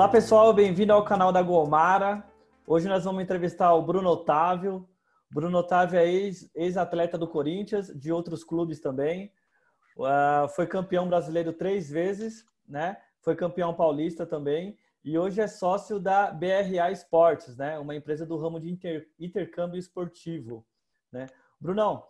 Olá pessoal, bem-vindo ao canal da Gomara. Hoje nós vamos entrevistar o Bruno Otávio. Bruno Otávio é ex-atleta do Corinthians, de outros clubes também. Uh, foi campeão brasileiro três vezes, né? Foi campeão paulista também. E hoje é sócio da BRA Esportes, né? Uma empresa do ramo de inter, intercâmbio esportivo, né? Brunão,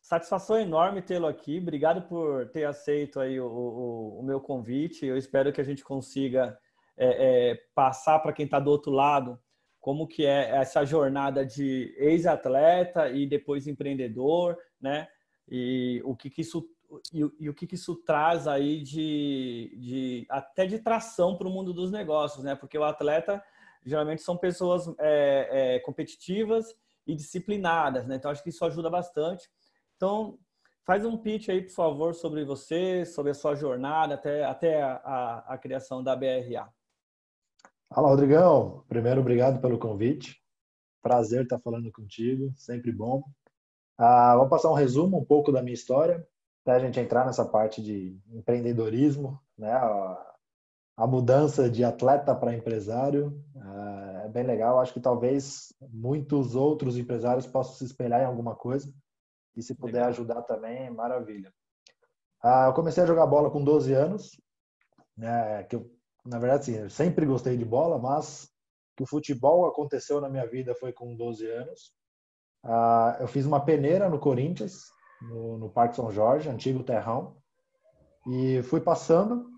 satisfação enorme tê-lo aqui. Obrigado por ter aceito aí o, o, o meu convite. Eu espero que a gente consiga é, é, passar para quem está do outro lado como que é essa jornada de ex-atleta e depois empreendedor, né? E o que, que isso e, e, o que, que isso traz aí de, de até de tração para o mundo dos negócios, né? Porque o atleta geralmente são pessoas é, é, competitivas e disciplinadas, né? Então acho que isso ajuda bastante. Então faz um pitch aí, por favor, sobre você, sobre a sua jornada até, até a, a, a criação da BRA. Fala, Rodrigão. Primeiro, obrigado pelo convite. Prazer estar falando contigo, sempre bom. Ah, vou passar um resumo um pouco da minha história, até a gente entrar nessa parte de empreendedorismo, né? A, a mudança de atleta para empresário ah, é bem legal. Acho que talvez muitos outros empresários possam se espelhar em alguma coisa e se puder legal. ajudar também, maravilha. Ah, eu comecei a jogar bola com 12 anos, né? Que eu na verdade, sim, sempre gostei de bola, mas que o futebol aconteceu na minha vida foi com 12 anos. Ah, eu fiz uma peneira no Corinthians, no, no Parque São Jorge, antigo terrão, e fui passando.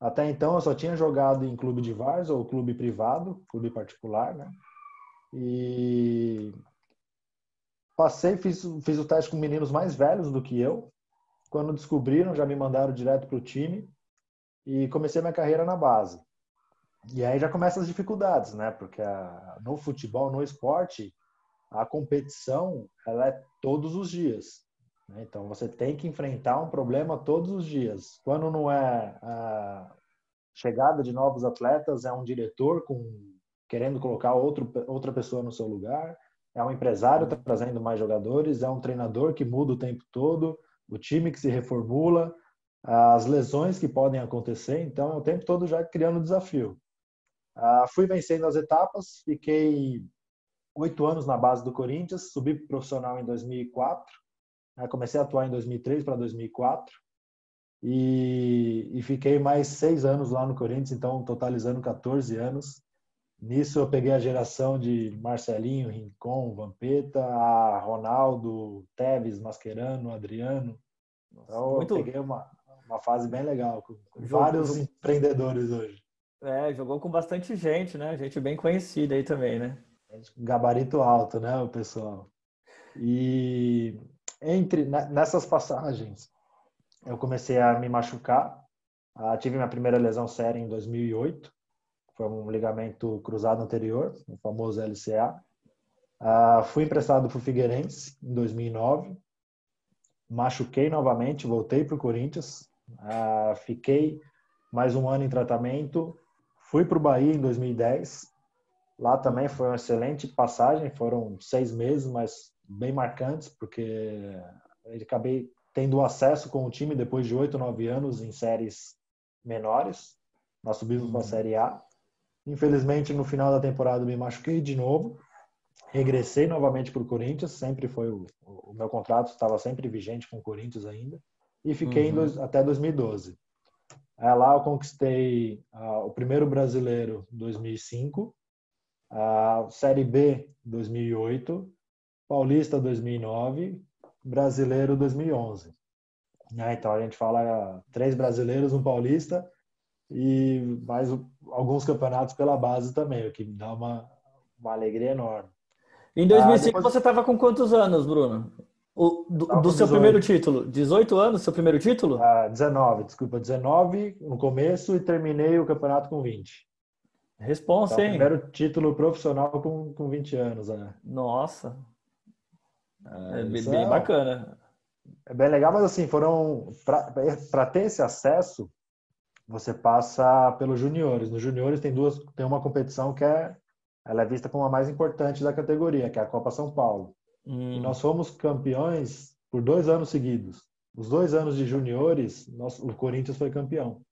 Até então eu só tinha jogado em clube de Vars ou clube privado, clube particular, né? E passei, fiz, fiz o teste com meninos mais velhos do que eu. Quando descobriram, já me mandaram direto para o time e comecei minha carreira na base. E aí já começam as dificuldades, né? Porque a, no futebol, no esporte, a competição ela é todos os dias. Né? Então você tem que enfrentar um problema todos os dias. Quando não é a chegada de novos atletas, é um diretor com querendo colocar outro, outra pessoa no seu lugar, é um empresário trazendo mais jogadores, é um treinador que muda o tempo todo, o time que se reformula as lesões que podem acontecer, então o tempo todo já criando desafio. Ah, fui vencendo as etapas, fiquei oito anos na base do Corinthians, subi para profissional em 2004, né, comecei a atuar em 2003 para 2004 e, e fiquei mais seis anos lá no Corinthians, então totalizando 14 anos. Nisso eu peguei a geração de Marcelinho, Rincon, Vampeta, Ronaldo, Teves, Mascherano, Adriano. Então Muito... eu peguei uma, uma fase bem legal, com, com vários empreendedores hoje. É, jogou com bastante gente, né? Gente bem conhecida aí também, né? Gabarito alto, né, o pessoal. E entre nessas passagens, eu comecei a me machucar. Ah, tive minha primeira lesão séria em 2008. Foi um ligamento cruzado anterior, o famoso LCA. Ah, fui emprestado para o Figueirense em 2009. Machuquei novamente, voltei para o Corinthians. Ah, fiquei mais um ano em tratamento. Fui para o Bahia em 2010. Lá também foi uma excelente passagem. Foram seis meses, mas bem marcantes, porque acabei tendo acesso com o time depois de oito, nove anos em séries menores. Nós subimos para a uhum. Série A. Infelizmente, no final da temporada, me machuquei de novo. Regressei novamente para o Corinthians. Sempre foi o, o meu contrato estava sempre vigente com o Corinthians ainda e fiquei uhum. dois, até 2012. É, lá eu conquistei uh, o primeiro brasileiro em 2005, a Série B 2008, Paulista 2009, Brasileiro 2011. É, então a gente fala uh, três brasileiros, um paulista e mais alguns campeonatos pela base também, o que me dá uma, uma alegria enorme. Em 2005 ah, depois... você estava com quantos anos, Bruno? O, do, do seu primeiro título? 18 anos, seu primeiro título? Ah, 19, desculpa, 19 no começo e terminei o campeonato com 20. Responsa, então, hein? Primeiro título profissional com, com 20 anos, né? Nossa. É, é bem, bem bacana. É bem legal, mas assim, foram. Para ter esse acesso, você passa pelos juniores. Nos juniores tem duas, tem uma competição que é, ela é vista como a mais importante da categoria, que é a Copa São Paulo. Hum. Nós fomos campeões por dois anos seguidos. Os dois anos de juniores, nós, o Corinthians foi campeão.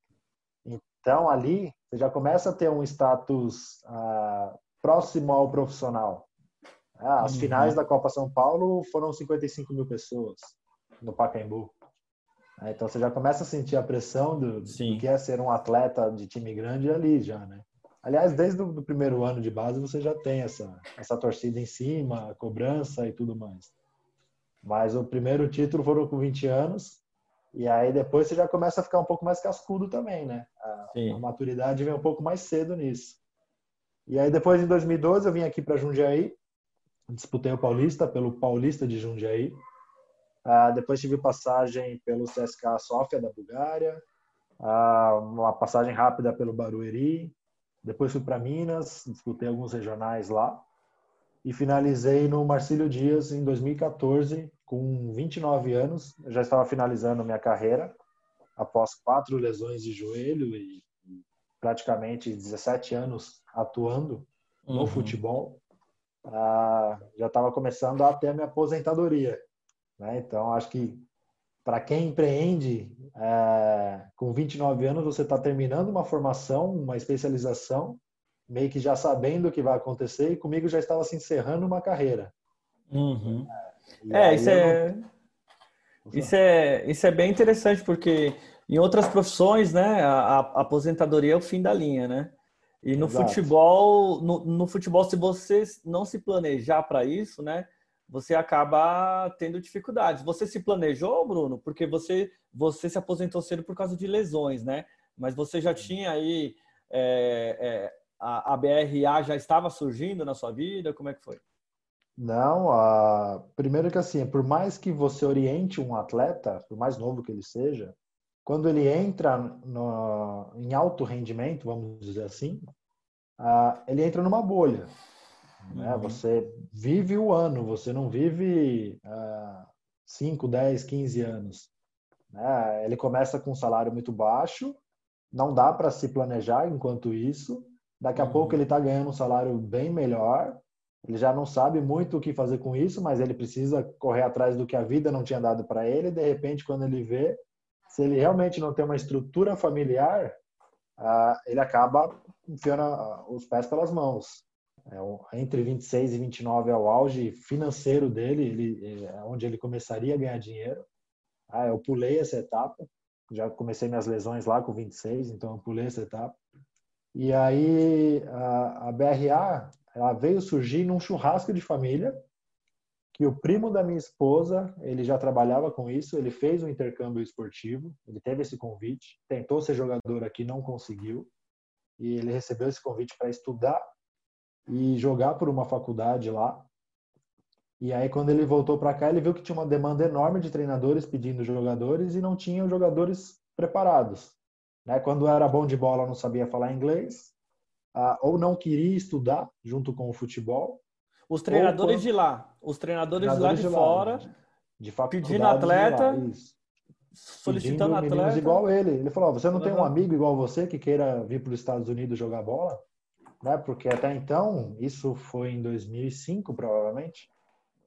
Então, ali, você já começa a ter um status ah, próximo ao profissional. Ah, as uhum. finais da Copa São Paulo foram 55 mil pessoas no Pacaembu. Ah, então você já começa a sentir a pressão do, do, que é ser um atleta de time grande ali já, né? Aliás, desde o primeiro ano de base você já tem essa, essa torcida em cima, cobrança e tudo mais. Mas o primeiro título foram com 20 anos e aí depois você já começa a ficar um pouco mais cascudo também, né? A, a maturidade vem um pouco mais cedo nisso. E aí depois, em 2012, eu vim aqui para Jundiaí, disputei o Paulista pelo Paulista de Jundiaí. Uh, depois tive passagem pelo CSKA Sofia da Bulgária, uh, uma passagem rápida pelo Barueri. Depois fui para Minas, disputei alguns regionais lá. E finalizei no Marcílio Dias em 2014, com 29 anos. Eu já estava finalizando minha carreira, após quatro lesões de joelho e praticamente 17 anos atuando no uhum. futebol, ah, já estava começando a ter a minha aposentadoria. Né? Então, acho que para quem empreende é, com 29 anos, você está terminando uma formação, uma especialização, meio que já sabendo o que vai acontecer, e comigo já estava se encerrando uma carreira. Uhum. É, isso é, não... isso é, isso é bem interessante, porque em outras profissões, né, a, a aposentadoria é o fim da linha, né? E no Exato. futebol, no, no, futebol, se você não se planejar para isso, né, você acaba tendo dificuldades. Você se planejou, Bruno? Porque você você se aposentou cedo por causa de lesões, né? Mas você já tinha aí é, é, a, a BRA já estava surgindo na sua vida? Como é que foi? Não, a... primeiro que assim, por mais que você oriente um atleta, por mais novo que ele seja, quando ele entra no, em alto rendimento, vamos dizer assim, uh, ele entra numa bolha. Né? Uhum. Você vive o ano, você não vive uh, 5, 10, 15 anos. Né? Ele começa com um salário muito baixo, não dá para se planejar enquanto isso. Daqui a uhum. pouco ele está ganhando um salário bem melhor. Ele já não sabe muito o que fazer com isso, mas ele precisa correr atrás do que a vida não tinha dado para ele. De repente, quando ele vê, se ele realmente não tem uma estrutura familiar, ah, ele acaba enfiando os pés pelas mãos. É, entre 26 e 29 é o auge financeiro dele, ele, é onde ele começaria a ganhar dinheiro. Ah, eu pulei essa etapa, já comecei minhas lesões lá com 26, então eu pulei essa etapa. E aí a, a BRA ela veio surgir num churrasco de família que o primo da minha esposa, ele já trabalhava com isso, ele fez um intercâmbio esportivo, ele teve esse convite, tentou ser jogador aqui, não conseguiu, e ele recebeu esse convite para estudar e jogar por uma faculdade lá. E aí quando ele voltou para cá, ele viu que tinha uma demanda enorme de treinadores pedindo jogadores e não tinham jogadores preparados. Né? Quando era bom de bola, não sabia falar inglês, ah, ou não queria estudar junto com o futebol, os treinadores Opa. de lá, os treinadores, treinadores de lá de, de fora, lá, de, pedindo atleta, lá, solicitando atleta. igual ele. Ele falou: você não uhum. tem um amigo igual você que queira vir para os Estados Unidos jogar bola? Né? Porque até então, isso foi em 2005, provavelmente.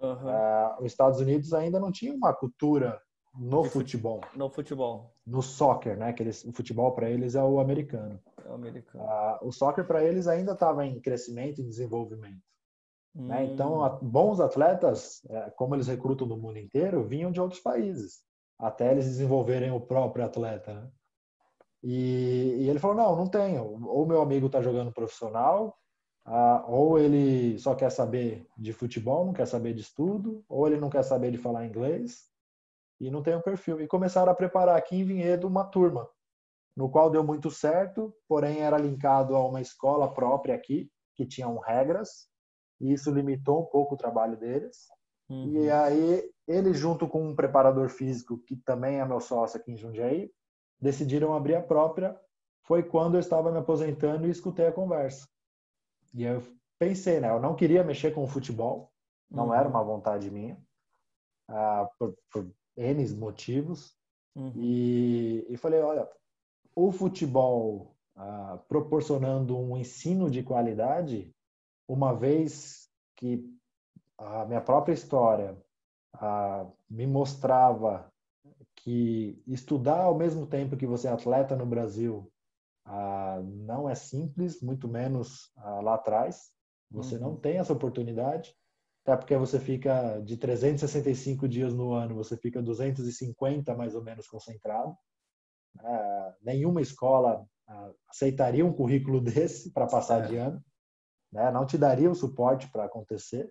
Uhum. Uh, os Estados Unidos ainda não tinha uma cultura no futebol. No futebol. No soccer, né? Que eles, o futebol para eles é o americano. É o americano. Uh, o soccer para eles ainda estava em crescimento e desenvolvimento. Hum. Né? Então, hum. bons atletas, é, como eles recrutam do mundo inteiro, vinham de outros países, até eles desenvolverem o próprio atleta. E, e, ele falou: não, não tenho. Ou meu amigo está jogando profissional, ah, ou ele só quer saber de futebol, não quer saber de estudo, ou ele não quer saber de falar inglês e não tem um perfil. E começaram a preparar aqui em Vinhedo uma turma, no qual deu muito certo, porém era linkado a uma escola própria aqui, que tinham regras, e isso limitou um pouco o trabalho deles. Uhum. E aí, ele, junto com um preparador físico, que também é meu sócio aqui em Jundiaí, decidiram abrir a própria. Foi quando eu estava me aposentando e escutei a conversa. E eu pensei, né? Eu não queria mexer com o futebol, não uhum. era uma vontade minha, ah, por, por N motivos. Uhum. E, e falei: olha, o futebol ah, proporcionando um ensino de qualidade uma vez que a minha própria história a, me mostrava que estudar ao mesmo tempo que você é atleta no Brasil ah, não é simples, muito menos ah, lá atrás. Você uhum. não tem essa oportunidade, até porque você fica de 365 dias no ano, você fica 250 mais ou menos concentrado. Ah, nenhuma escola ah, aceitaria um currículo desse para passar é. de ano, né? não te daria o suporte para acontecer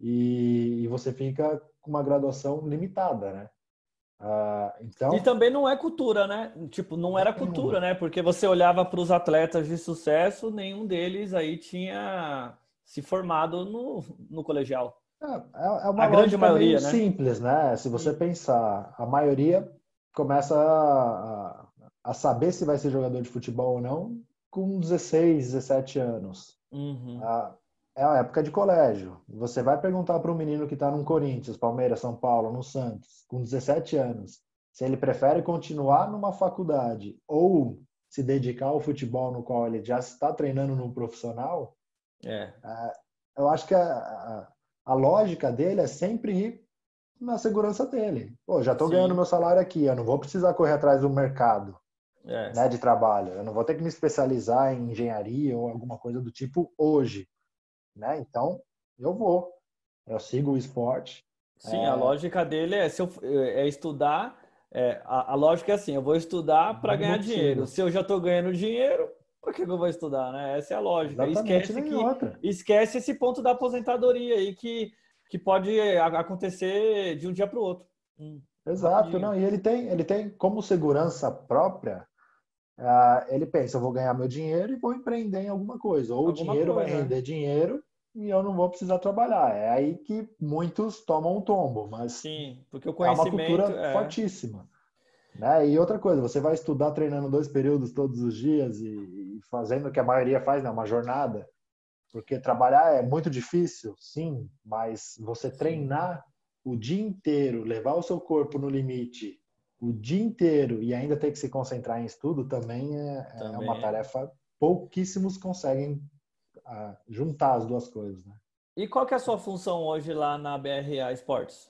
e, e, você fica com uma graduação limitada, né? Ah, então... E também não é cultura, né? Tipo, não era cultura, né? Porque você olhava para os atletas de sucesso, nenhum deles aí tinha se formado no, no colegial. É, é, é uma a grande maioria, né? simples, né? Se você pensar, a maioria começa a, a, saber se vai ser jogador de futebol ou não com 16, 17 anos. Uhum. Ah, é a época de colégio. Você vai perguntar para um menino que está no Corinthians, Palmeiras, São Paulo, no Santos, com 17 anos, se ele prefere continuar numa faculdade ou se dedicar ao futebol no qual ele já está treinando no profissional, é. é eu acho que a, a, a, lógica dele é sempre ir na segurança dele. Pô, já estou ganhando meu salário aqui, eu não vou precisar correr atrás do mercado é. né, de trabalho, eu não vou ter que me especializar em engenharia ou alguma coisa do tipo hoje né? Então, eu vou. Eu sigo o esporte. Sim, é... a lógica dele é, se eu, é estudar. É, a, a, lógica é assim: eu vou estudar para ganhar dinheiro. Se eu já estou ganhando dinheiro, por que, que, eu vou estudar, né? Essa é a lógica. Exatamente, esquece, que, outra. esquece esse ponto da aposentadoria aí que, que pode acontecer de um dia para o outro. Hum, Exato, não. E ele tem, ele tem como segurança própria Uh, ele pensa, eu vou ganhar meu dinheiro e vou empreender em alguma coisa. Ou alguma o dinheiro coisa, vai render né? dinheiro e eu não vou precisar trabalhar. É aí que muitos tomam um tombo, mas Sim, porque o conhecimento é uma cultura é... fortíssima. Né? E outra coisa, você vai estudar treinando dois períodos todos os dias e, fazendo o que a maioria faz, né? uma jornada. Porque trabalhar é muito difícil, sim, mas você treinar o dia inteiro, levar o seu corpo no limite o dia inteiro e ainda ter que se concentrar em estudo também é, é também. é uma tarefa pouquíssimos conseguem uh, juntar as duas coisas, né? E qual que é a sua função hoje lá na BRA Esportes?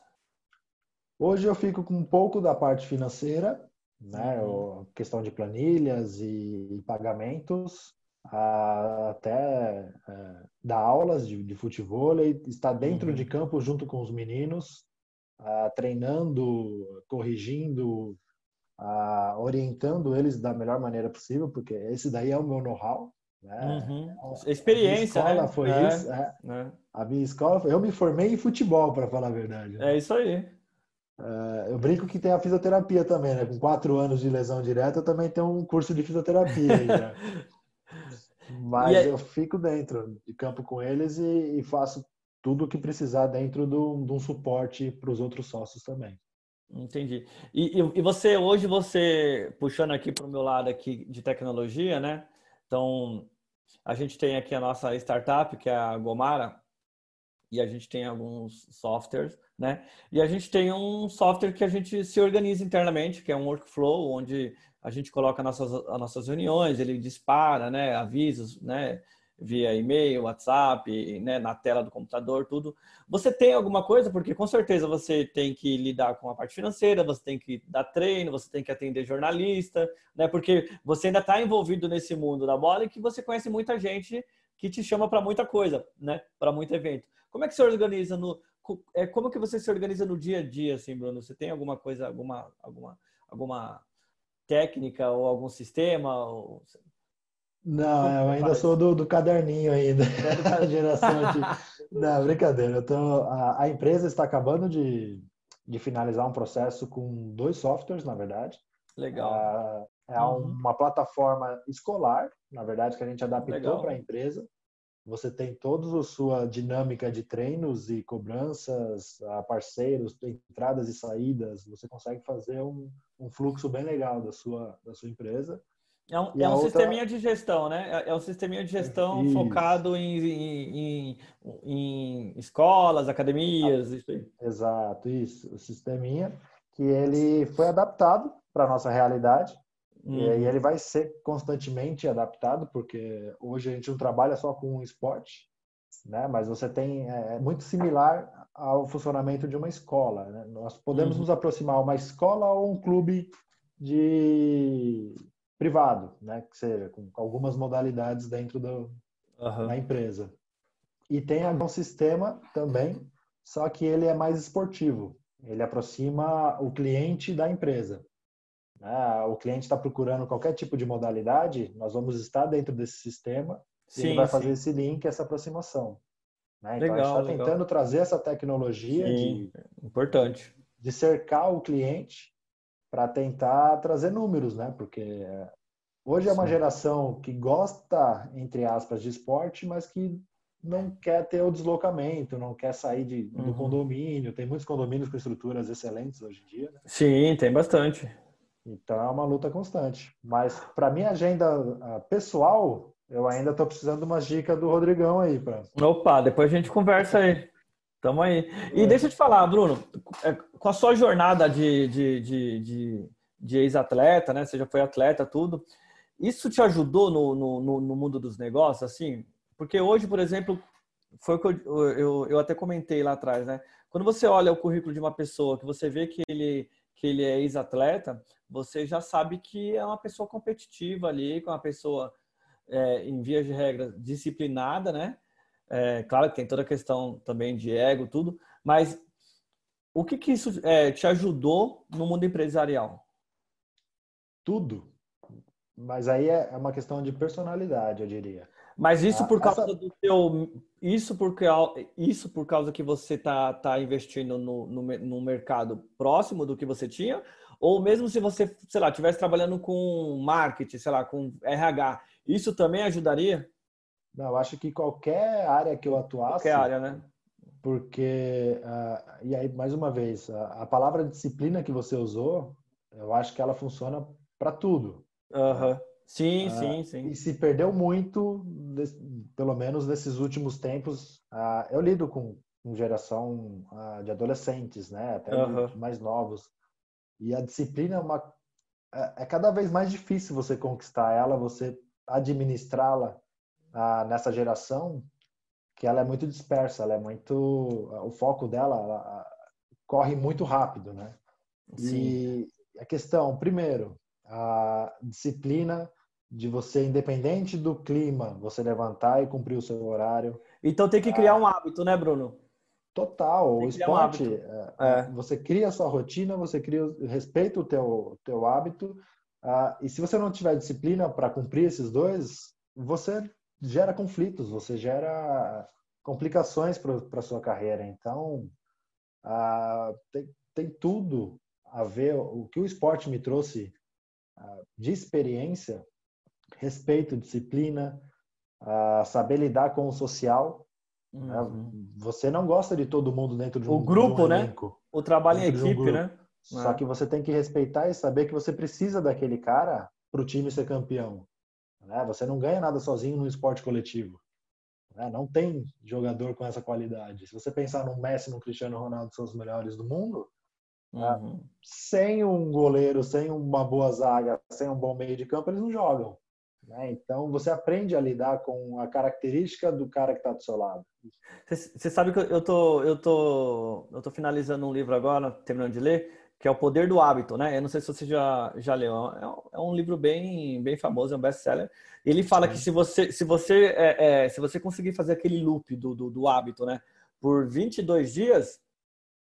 Hoje eu fico com um pouco da parte financeira, né? Uhum. questão de planilhas e, pagamentos, até uh, dar aulas de, de futebol, estar dentro uhum. de campo junto com os meninos, treinando, corrigindo, orientando eles da melhor maneira possível, porque esse daí é o meu know-how. Né? Uhum. Experiência, a escola né? foi é, isso. É. É. A minha escola, eu me formei em futebol, para falar a verdade. Né? É isso aí. Uh, eu brinco que tem a fisioterapia também, né? Com quatro anos de lesão direta, eu também tenho um curso de fisioterapia. Aí, né? Mas eu fico dentro de campo com eles e, e faço tudo o que precisar dentro do, de um suporte para os outros sócios também. Entendi. E, e, você hoje você puxando aqui para o meu lado aqui de tecnologia, né? Então a gente tem aqui a nossa startup que é a Gomara e a gente tem alguns softwares, né? E a gente tem um software que a gente se organiza internamente, que é um workflow onde a gente coloca nossas as nossas reuniões, ele dispara, né? Avisos, né? Via e-mail, WhatsApp, né, na tela do computador, tudo. Você tem alguma coisa? Porque com certeza você tem que lidar com a parte financeira, você tem que dar treino, você tem que atender jornalista, né? Porque você ainda está envolvido nesse mundo da bola e que você conhece muita gente que te chama para muita coisa, né? Para muito evento. Como é que você organiza no é como que você se organiza no dia a dia, assim, Bruno? Você tem alguma coisa, alguma alguma alguma técnica ou algum sistema? Ou... Não, eu ainda sou do, do caderninho ainda, da geração de... Não, brincadeira. Eu tô, a, a, empresa está acabando de, de finalizar um processo com dois softwares, na verdade. Legal. Ah, é uhum. uma plataforma escolar, na verdade, que a gente adaptou para a empresa. Você tem toda a sua dinâmica de treinos e cobranças, parceiros, entradas e saídas. Você consegue fazer um, um fluxo bem legal da sua, da sua empresa. É um, é um outra... sisteminha de gestão, né? É, é um sisteminha de gestão isso. focado em, em, em, em, escolas, academias, isso aí. Exato, isso. O sisteminha que ele foi adaptado para a nossa realidade hum. e uhum. ele vai ser constantemente adaptado, porque hoje a gente não trabalha só com esporte, né? Mas você tem é, é muito similar ao funcionamento de uma escola. Né? Nós podemos hum. nos aproximar uma escola ou um clube de privado, né? Que seja com algumas modalidades dentro do, uhum. da empresa. E tem um sistema também, só que ele é mais esportivo. Ele aproxima o cliente da empresa. Né? O cliente está procurando qualquer tipo de modalidade, nós vamos estar dentro desse sistema sim, e ele vai sim. fazer esse link, essa aproximação. Né? Então legal, a gente está tentando trazer essa tecnologia sim, de, importante. de cercar o cliente para tentar trazer números, né? Porque hoje é uma geração que gosta, entre aspas, de esporte, mas que não quer ter o deslocamento, não quer sair de, do uhum. condomínio. Tem muitos condomínios com estruturas excelentes hoje em dia. Né? Sim, tem bastante. Então é uma luta constante. Mas para minha agenda ah, pessoal, eu ainda estou precisando de umas dicas do Rodrigão aí. Pra... Opa, depois a gente conversa aí. Tamo aí. E é. deixa eu te falar, Bruno, é, com a sua jornada de, de, de, de, de ex-atleta, né? Você já foi atleta, tudo. Isso te ajudou no, no, no mundo dos negócios, assim? Porque hoje, por exemplo, foi o que eu, eu, eu até comentei lá atrás, né? Quando você olha o currículo de uma pessoa, que você vê que ele, que ele é ex-atleta, você já sabe que é uma pessoa competitiva ali, com uma pessoa, é, em vias de regra, disciplinada, né? É, claro que tem toda a questão também de ego, tudo, mas o que, que isso é, te ajudou no mundo empresarial? Tudo. Mas aí é, é uma questão de personalidade, eu diria. Mas isso por causa Essa... do teu. Isso porque isso por causa que você tá, tá investindo no, no, no, mercado próximo do que você tinha? Ou mesmo se você, sei lá, estivesse trabalhando com marketing, sei lá, com RH, isso também ajudaria? Não, eu acho que qualquer área que eu atuasse. Qualquer área, né? Porque, uh, e aí, mais uma vez, a, a palavra disciplina que você usou, eu acho que ela funciona para tudo. Uhum. Sim, uh, sim, sim. E se perdeu muito, pelo menos nesses últimos tempos. Uh, eu lido com, com geração de adolescentes, né? Até mais novos. E a disciplina é uma é, é cada vez mais difícil você conquistar ela, você administrá-la nessa geração, que ela é muito dispersa, ela é muito o foco dela ela, corre muito rápido, né? Sim. E a questão, primeiro, a disciplina de você, independente do clima, você levantar e cumprir o seu horário. Então tem que criar um hábito, né, Bruno? Total. O esporte, um é, é. você cria a sua rotina, você cria, respeita o teu, teu hábito. Uh, e se você não tiver disciplina para cumprir esses dois, você gera conflitos, você gera complicações para a sua carreira. Então, tem, tem tudo a ver. O que o esporte me trouxe de experiência respeito, disciplina, uh, saber lidar com o social. Né? Uhum. Né? Você não gosta de todo mundo dentro de um O grupo, um né? O trabalho em equipe, um né? Só é. que você tem que respeitar e saber que você precisa daquele cara para o time ser campeão. Né? Você não ganha nada sozinho no esporte coletivo. Né? Não tem jogador com essa qualidade. Se você pensar no Messi, no Cristiano Ronaldo, são os melhores do mundo, né? uhum. sem um goleiro, sem uma boa zaga, sem um bom meio de campo, eles não jogam. Né? Então, você aprende a lidar com a característica do cara que está do seu lado. Você sabe que eu tô, eu tô, eu tô finalizando um livro agora, terminando de ler, que é O Poder do Hábito, né? Eu não sei se você já, já leu. É um, é livro bem, bem famoso, é um best-seller. Ele fala Sim. que se você, se você, é, é, se você conseguir fazer aquele loop do, do, do hábito, né? Por 22 dias,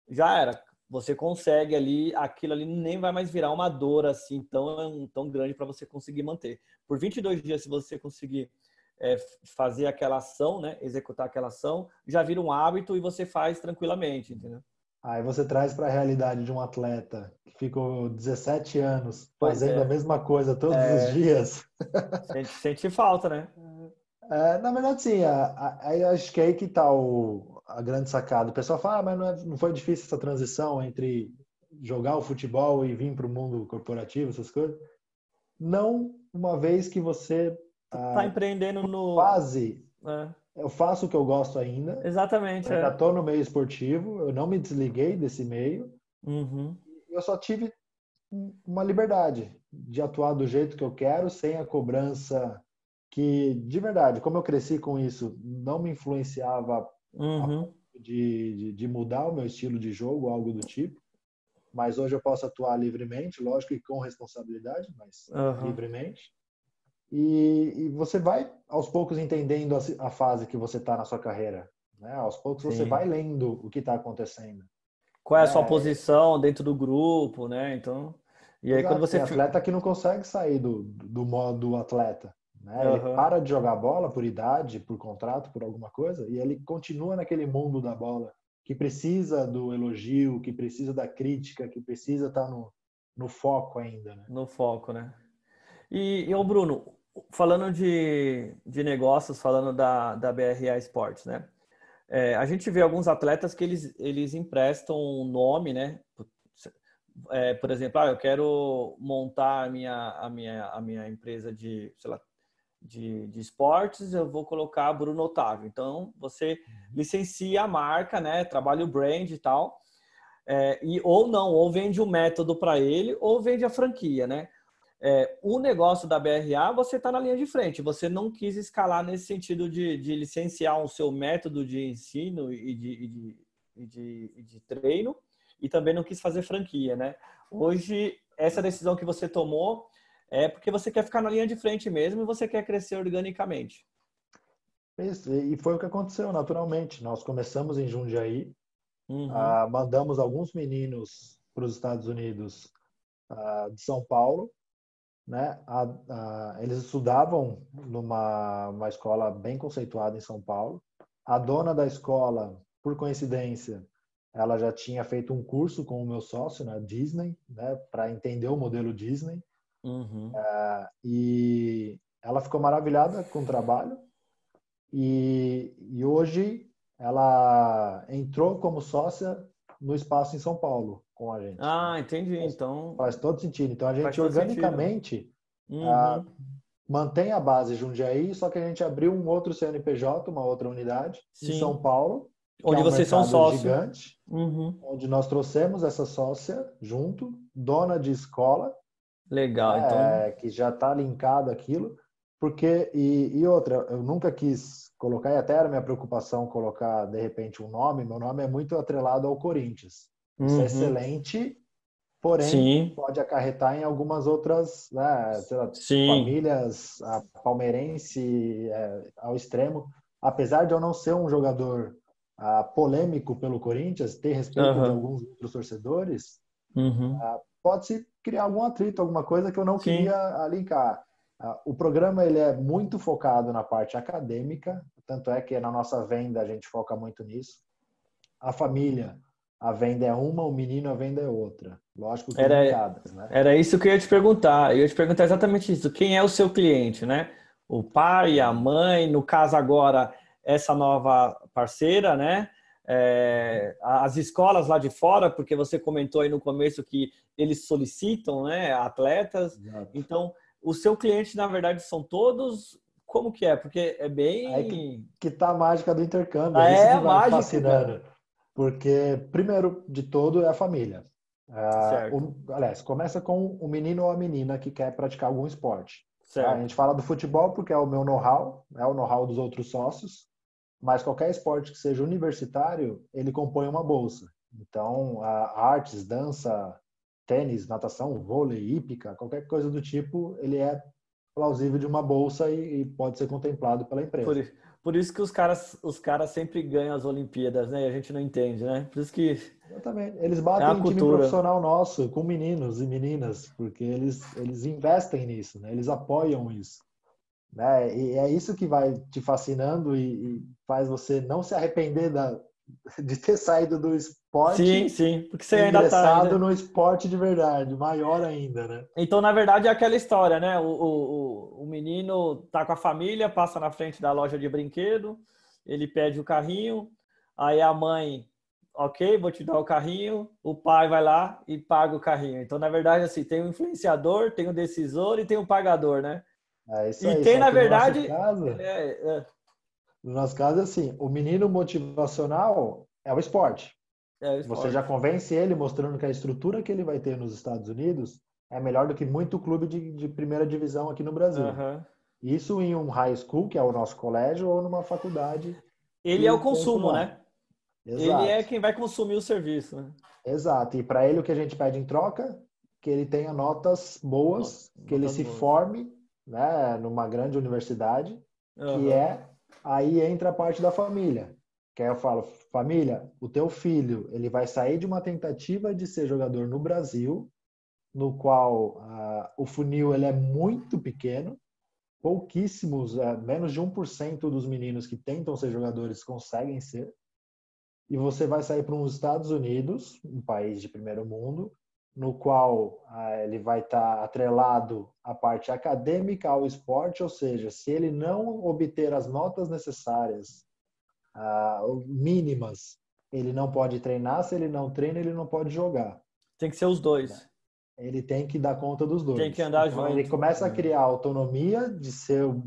já era você consegue ali, aquilo ali nem vai mais virar uma dor assim tão, tão grande para você conseguir manter. Por 22 dias, se você conseguir é, fazer aquela ação, né, executar aquela ação, já vira um hábito e você faz tranquilamente, entendeu? Aí você traz para a realidade de um atleta que ficou 17 anos fazendo é. a mesma coisa todos é. os dias. Sente, sente falta, né? É, na verdade, sim. Acho que é aí que está a grande sacada. O pessoal fala, ah, mas não, é, não foi difícil essa transição entre jogar o futebol e vir para o mundo corporativo, essas coisas. Não, uma vez que você está ah, empreendendo no quase. É. Eu faço o que eu gosto ainda. Exatamente. Eu é. estou no meio esportivo. Eu não me desliguei desse meio. Uhum. Eu só tive uma liberdade de atuar do jeito que eu quero, sem a cobrança que, de verdade, como eu cresci com isso, não me influenciava uhum. de, de, de, mudar o meu estilo de jogo, algo do tipo. mas hoje eu posso atuar livremente, lógico que com responsabilidade, mas uhum. livremente. E, e, você vai aos poucos entendendo a, a fase que você está na sua carreira. Né? Aos poucos Sim. você vai lendo o que está acontecendo. Qual é a sua é... posição dentro do grupo, né? Então, e aí Exato, quando você tem atleta que não consegue sair do, do modo atleta, né? Uhum. Ele para de jogar bola por idade, por contrato, por alguma coisa, e ele continua naquele mundo da bola que precisa do elogio, que precisa da crítica, que precisa estar tá no, no foco ainda, né? No foco, né? E, e o Bruno, falando de, de negócios, falando da, da BRA Sports, né? É, a gente vê alguns atletas que eles, eles emprestam um nome, né? É, por exemplo, ah, eu quero montar a minha, a minha, a minha empresa de, sei lá, de, de esportes, eu vou colocar Bruno Otávio. Então, você uhum. licencia a marca, né? Trabalha o brand e tal. É, e, ou não, ou vende o um método para ele, ou vende a franquia, né? É, o negócio da BRA, você está na linha de frente. Você não quis escalar nesse sentido de, de licenciar o seu método de ensino e de, e de, e de, e de treino, e também não quis fazer franquia, né? Hoje, essa decisão que você tomou é porque você quer ficar na linha de frente mesmo e você quer crescer organicamente. Isso, e foi o que aconteceu naturalmente. Nós começamos em Jundiaí, uhum. uh, mandamos alguns meninos para os Estados Unidos uh, de São Paulo, né? Uh, eles estudavam numa uma escola bem conceituada em São Paulo. A dona da escola, por coincidência, ela já tinha feito um curso com o meu sócio na Disney, né? Para entender o modelo Disney. Uhum. Uh, e ela ficou maravilhada com o trabalho e, e hoje ela entrou como sócia no espaço em São Paulo com a gente. Ah, entendi. Faz, então faz todo sentido. Então a gente organicamente uhum. uh, mantém a base Jundiaí, só que a gente abriu um outro CNPJ, uma outra unidade Sim. em São Paulo. Onde é um vocês são sócios. Gigante, uhum. Onde nós trouxemos essa sócia junto, dona de escola, Legal, então. É, que já está linkado aquilo. Porque, e, e, outra, eu nunca quis colocar, e até era minha preocupação colocar de repente um nome, meu nome é muito atrelado ao Corinthians. Isso é uhum. excelente, porém Sim. pode acarretar em algumas outras né, famílias, a palmeirense é, ao extremo. Apesar de eu não ser um jogador ah, polêmico pelo Corinthians, ter respeito uhum. de alguns outros torcedores, uhum. ah, pode-se criar algum atrito, alguma coisa que eu não Sim. queria linkar. Ah, o programa ele é muito focado na parte acadêmica, tanto é que na nossa venda a gente foca muito nisso. A família, a venda é uma, o menino, a venda é outra. Lógico que era, linkadas, né? Era isso que eu ia te perguntar. Eu ia te perguntar exatamente isso. Quem é o seu cliente, né? O pai, a mãe, no caso agora, essa nova parceira, né? é, as escolas lá de fora, porque você comentou aí no começo que eles solicitam né, atletas. Exato. Então, o seu cliente, na verdade, são todos. Como que é? Porque é bem. Aí que, que tá a mágica do intercâmbio. Ah, é, é mágico, fascinando. Cara. Porque, primeiro de todo, é a família. Ah, o, aliás, começa com o menino ou a menina que quer praticar algum esporte. Tá? A gente fala do futebol porque é o meu know-how, é o know-how dos outros sócios mas qualquer esporte que seja universitário, ele compõe uma bolsa. Então, artes, dança, tênis, natação, vôlei, hípica, qualquer coisa do tipo, ele é plausível de uma bolsa e, e pode ser contemplado pela empresa. Por, por, isso que os caras, os caras sempre ganham as Olimpíadas, né? E a gente não entende, né? Por isso que Exatamente. Eles batem é em time profissional nosso, com meninos e meninas, porque eles, eles investem nisso, né? Eles apoiam isso. Né? E é isso que vai te fascinando e, e faz você não se arrepender da, de ter saído do esporte. Sim, sim, porque você ainda está ainda... no esporte de verdade, maior ainda, né? Então, na verdade, é aquela história, né? O, o, o menino tá com a família, passa na frente da loja de brinquedo, ele pede o carrinho, aí a mãe, ok, vou te dar o carrinho, o pai vai lá e paga o carrinho. Então, na verdade, assim, tem o influenciador, tem o decisor e tem o pagador, né? É isso e aí, tem, na verdade. No nosso, caso, é, é. no nosso caso, assim, o menino motivacional é o esporte. É. Você já convence ele mostrando que a estrutura que ele vai ter nos Estados Unidos é melhor do que muito clube de, de primeira divisão aqui no Brasil. Uhum. Isso em um high school, que é o nosso colégio, ou numa faculdade. Ele é o consumo, né? Exato. Ele é quem vai consumir o serviço, né? Exato. E para ele o que a gente pede em troca, que ele tenha notas boas, Nossa, que ele se boas. forme, né, numa grande universidade, uhum. que é aí entra a parte da família. Que aí eu falo, família, o teu filho, ele vai sair de uma tentativa de ser jogador no Brasil, no qual uh, o funil ele é muito pequeno, pouquíssimos, uh, menos de 1% dos meninos que tentam ser jogadores conseguem ser, e você vai sair para os Estados Unidos, um país de primeiro mundo, no qual uh, ele vai estar tá atrelado à parte acadêmica ao esporte, ou seja, se ele não obter as notas necessárias uh, mínimas, ele não pode treinar. Se ele não treina, ele não pode jogar. Tem que ser os dois. Ele tem que dar conta dos dois. Tem que andar então, junto. Ele começa a criar autonomia de ser o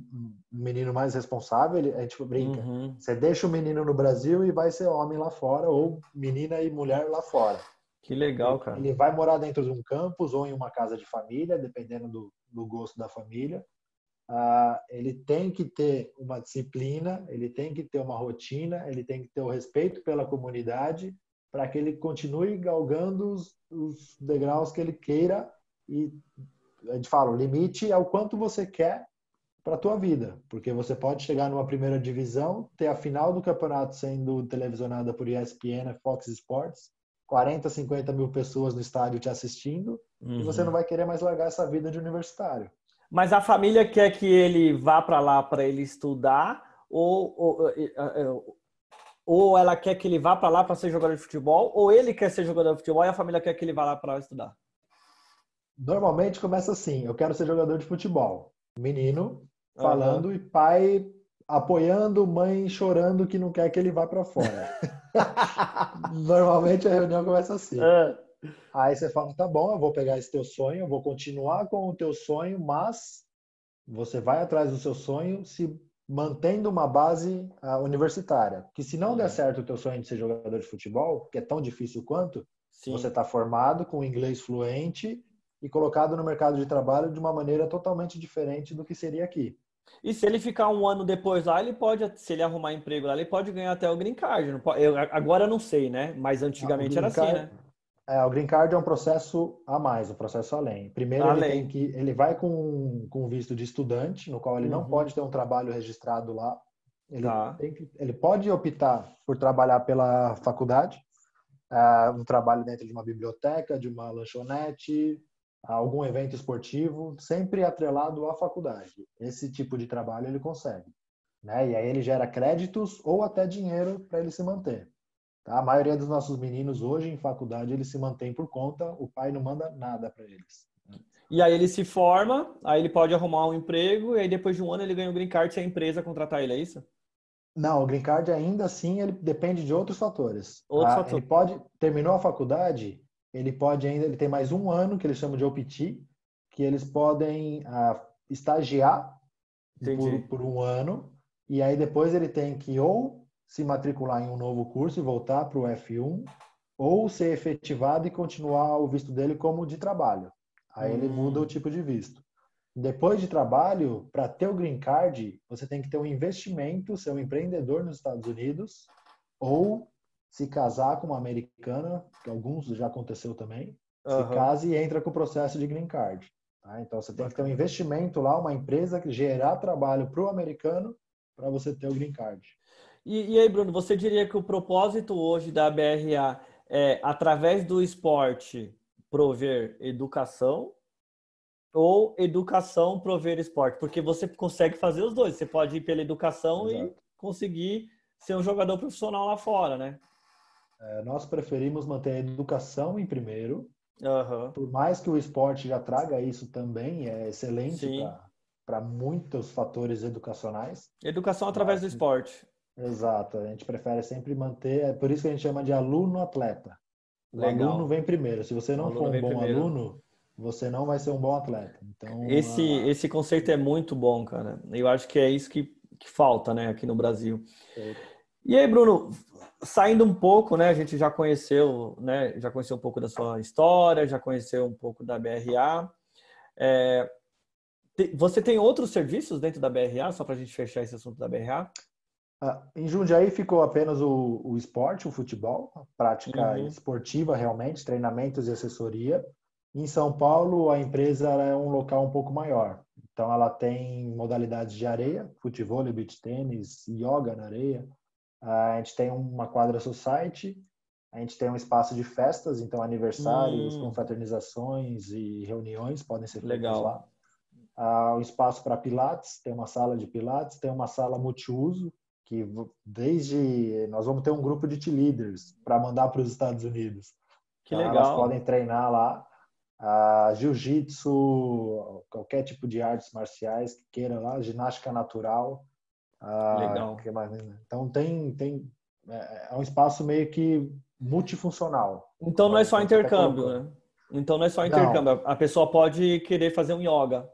menino mais responsável. Ele, a gente brinca. Uhum. Você deixa o menino no Brasil e vai ser homem lá fora, ou menina e mulher lá fora. Que legal, cara. Ele vai morar dentro de um campus ou em uma casa de família, dependendo do, do gosto da família. Ah, ele tem que ter uma disciplina, ele tem que ter uma rotina, ele tem que ter o respeito pela comunidade para que ele continue galgando os, os, degraus que ele queira e a gente fala, o limite é o quanto você quer para a tua vida, porque você pode chegar numa primeira divisão, ter a final do campeonato sendo televisionada por ESPN, Fox Sports, 40, 50 mil pessoas no estádio te assistindo, uhum. e você uhum. não vai querer mais largar essa vida de universitário. Mas a família quer que ele vá para lá para ele estudar ou, ou, ou ela quer que ele vá para lá para ser jogador de futebol ou ele quer ser jogador de futebol e a família quer que ele vá lá para estudar? Normalmente começa assim: eu quero ser jogador de futebol. Menino falando uhum. e pai apoiando, mãe chorando que não quer que ele vá para fora. Normalmente a reunião começa assim. Uhum. Aí você fala, tá bom, eu vou pegar esse teu sonho, eu vou continuar com o teu sonho, mas você vai atrás do seu sonho se mantendo uma base uh, universitária. Que se não der uhum. certo o teu sonho de ser jogador de futebol, que é tão difícil quanto, Sim. você está formado com inglês fluente e colocado no mercado de trabalho de uma maneira totalmente diferente do que seria aqui. E se ele ficar um ano depois lá, ele pode, se ele arrumar emprego lá, ele pode ganhar até o green card. Eu, agora eu não sei, né? Mas antigamente era assim, né? É, o green card é um processo a mais, um processo além. Primeiro além. ele tem que, ele vai com com visto de estudante, no qual ele uhum. não pode ter um trabalho registrado lá. Ele, tá. que, ele pode optar por trabalhar pela faculdade, uh, um trabalho dentro de uma biblioteca, de uma lanchonete, algum evento esportivo, sempre atrelado à faculdade. Esse tipo de trabalho ele consegue, né? E aí ele gera créditos ou até dinheiro para ele se manter. Tá? A maioria dos nossos meninos hoje em faculdade eles se mantêm por conta, o pai não manda nada para eles. E aí ele se forma, aí ele pode arrumar um emprego e aí depois de um ano ele ganha o green card se a empresa contratar ele, é isso? Não, o green card ainda assim ele depende de outros fatores. Outros tá? fatores. Ele pode terminou a faculdade, ele pode ainda ele tem mais um ano que eles chamam de OPT, que eles podem ah, estagiar por, por um ano e aí depois ele tem que ou se matricular em um novo curso e voltar para o F1, ou ser efetivado e continuar o visto dele como de trabalho. Aí hum. ele muda o tipo de visto. Depois de trabalho, para ter o green card, você tem que ter um investimento, ser um empreendedor nos Estados Unidos, ou se casar com uma americana, que alguns já aconteceu também, uhum. se casa e entra com o processo de green card. Tá? Então você tem que ter um investimento lá, uma empresa que gerar trabalho para o americano para você ter o green card. E, e aí, Bruno, você diria que o propósito hoje da BRA é, através do esporte, prover educação ou educação prover esporte? Porque você consegue fazer os dois. Você pode ir pela educação Exato. e conseguir ser um jogador profissional lá fora, né? É, nós preferimos manter a educação em primeiro. Uhum. Por mais que o esporte já traga isso também, é excelente para muitos fatores educacionais. Educação através Mas, do esporte. Exato, a gente prefere sempre manter, é por isso que a gente chama de aluno-atleta. O Legal. aluno vem primeiro. Se você não for um bom primeiro. aluno, você não vai ser um bom atleta. Então, esse, a... esse conceito é muito bom, cara. Eu acho que é isso que, que falta, né, aqui no Brasil. É. E aí, Bruno, saindo um pouco, né, a gente já conheceu, né, já conheceu um pouco da sua história, já conheceu um pouco da BRA. É, você tem outros serviços dentro da BRA, só para a gente fechar esse assunto da BRA? Ah, em Jundiaí ficou apenas o, o esporte, o futebol, a prática uhum. esportiva realmente, treinamentos e assessoria. Em São Paulo, a empresa é um local um pouco maior. Então, ela tem modalidades de areia, futebol, beach tênis, yoga na areia. Ah, a gente tem uma quadra society, a gente tem um espaço de festas, então aniversários, hum. confraternizações e reuniões podem ser feitas Legal. lá. Ah, um espaço para pilates, tem uma sala de pilates, tem uma sala multiuso, que desde nós vamos ter um grupo de leaders para mandar para os Estados Unidos. Que então, legal. Elas podem treinar lá a jiu-jitsu, qualquer tipo de artes marciais que queira lá, ginástica natural. Legal. Então tem tem é, é um espaço meio que multifuncional. Então não é só intercâmbio, né? Então não é só intercâmbio. Não. A pessoa pode querer fazer um yoga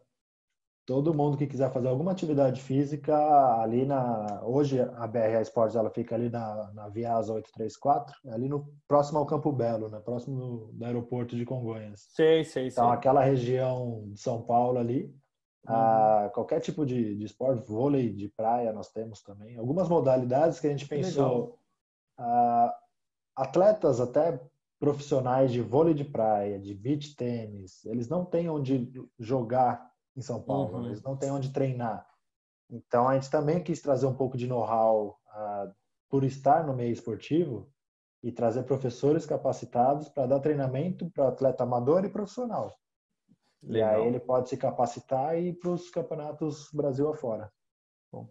todo mundo que quiser fazer alguma atividade física ali na hoje a BRA Esportes ela fica ali na, na Viasa 834 ali no próximo ao Campo Belo né próximo do aeroporto de Congonhas sei sei então sei. aquela região de São Paulo ali uhum. a, qualquer tipo de, de esporte vôlei de praia nós temos também algumas modalidades que a gente pensou a, atletas até profissionais de vôlei de praia de beach tênis eles não têm onde jogar em São Paulo, uhum. eles não têm onde treinar. Então a gente também quis trazer um pouco de know-how uh, por estar no meio esportivo e trazer professores capacitados para dar treinamento para atleta amador e profissional. Legal. E aí ele pode se capacitar e ir para os campeonatos Brasil afora. Bom.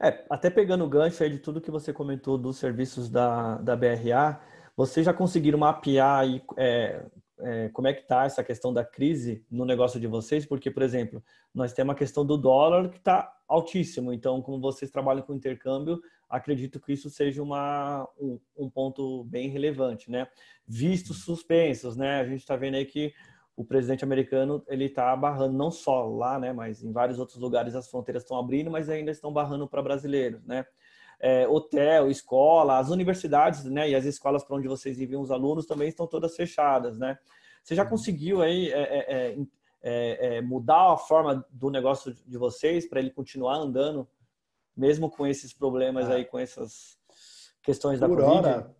É, até pegando o gancho aí de tudo que você comentou dos serviços da, da BRA, vocês já conseguiram mapear aí, é, é, como é que está essa questão da crise no negócio de vocês, porque, por exemplo, nós temos a questão do dólar que está altíssimo, então, como vocês trabalham com intercâmbio, acredito que isso seja uma, um, um ponto bem relevante, né? Vistos suspensos, né? A gente está vendo aí que o presidente americano ele está barrando não só lá, né, mas em vários outros lugares as fronteiras estão abrindo, mas ainda estão barrando para brasileiros, né? É, hotel, escola, as universidades, né, e as escolas para onde vocês enviam os alunos também estão todas fechadas, né? Você já uhum. conseguiu aí é, é, é, é, mudar a forma do negócio de vocês para ele continuar andando, mesmo com esses problemas ah. aí, com essas questões da por Covid? Hora,